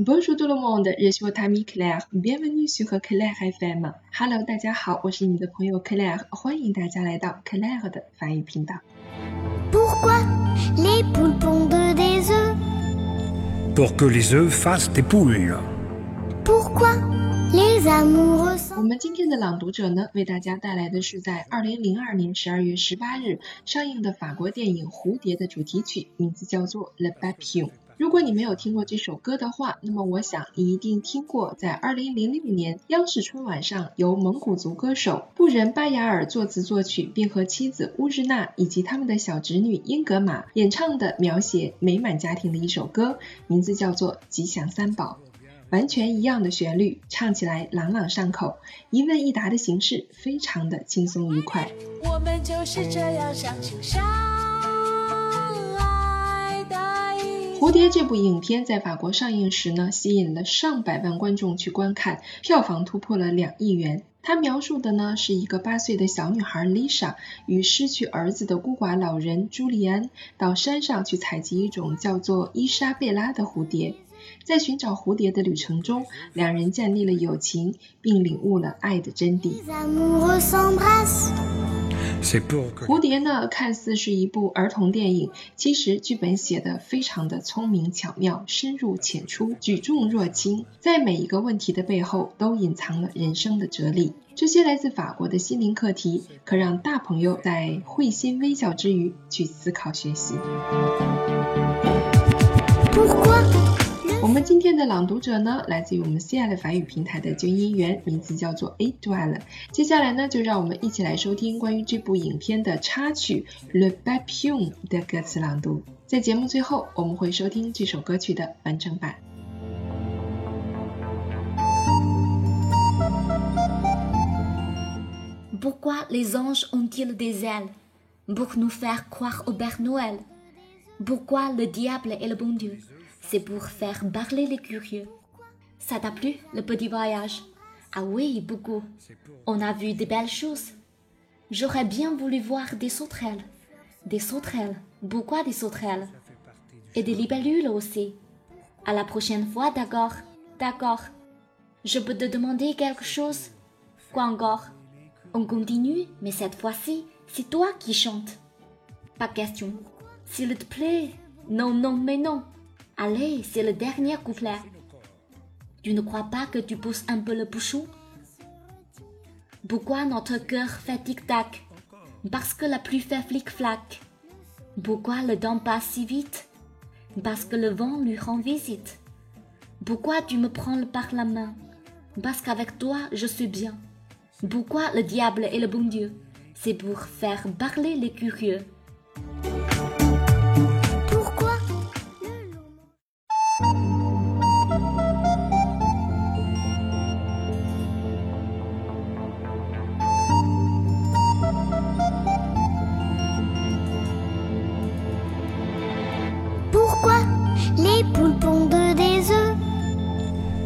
Bonjour tout le monde, je suis votre amie Claire. Bienvenue sur Claire FM. Hello，大家好，我是你的朋友 Claire，欢迎大家来到 Claire 的法语频道。 Pourquoi les poules pondent des œufs pour que les œufs fassent des poules. Pourquoi les amoureux 我们今天的朗读者呢，为大家带来的是在二零零二年十二月十八日上映的法国电影《蝴蝶》的主题曲，名字叫做《Le Papillon》。如果你没有听过这首歌的话，那么我想你一定听过，在二零零六年央视春晚上由蒙古族歌手布仁巴雅尔作词作曲，并和妻子乌日娜以及他们的小侄女英格玛演唱的描写美满家庭的一首歌，名字叫做《吉祥三宝》。完全一样的旋律，唱起来朗朗上口，一问一答的形式非常的轻松愉快。我们就是这样相亲相爱的。《蝴蝶》这部影片在法国上映时呢，吸引了上百万观众去观看，票房突破了两亿元。它描述的呢是一个八岁的小女孩 Lisa 与失去儿子的孤寡老人朱利安到山上去采集一种叫做伊莎贝拉的蝴蝶。在寻找蝴蝶的旅程中，两人建立了友情，并领悟了爱的真谛。蝴蝶呢，看似是一部儿童电影，其实剧本写得非常的聪明巧妙，深入浅出，举重若轻，在每一个问题的背后都隐藏了人生的哲理。这些来自法国的心灵课题，可让大朋友在会心微笑之余去思考学习。我们今天的朗读者呢，来自于我们 C L 法语平台的军音员，名字叫做 A d u a l 接下来呢，就让我们一起来收听关于这部影片的插曲《Le Papillon》的歌词朗读。在节目最后，我们会收听这首歌曲的完整版。Pourquoi les anges ont-ils des ailes Pour nous faire croire au Père Noël. Pourquoi le diable est le bon Dieu C'est pour faire parler les curieux. Ça t'a plu, le petit voyage? Ah oui, beaucoup. On a vu de belles choses. J'aurais bien voulu voir des sauterelles. Des sauterelles. Pourquoi des sauterelles? Et des libellules aussi. À la prochaine fois, d'accord D'accord. Je peux te demander quelque chose? Quoi encore? On continue, mais cette fois-ci, c'est toi qui chantes. Pas question. S'il te plaît. Non, non, mais non. Allez, c'est le dernier couplet. Tu ne crois pas que tu pousses un peu le bouchon Pourquoi notre cœur fait tic-tac? Parce que la pluie fait flic-flac. Pourquoi le temps passe si vite? Parce que le vent lui rend visite. Pourquoi tu me prends par la main? Parce qu'avec toi, je suis bien. Pourquoi le diable est le bon Dieu? C'est pour faire parler les curieux.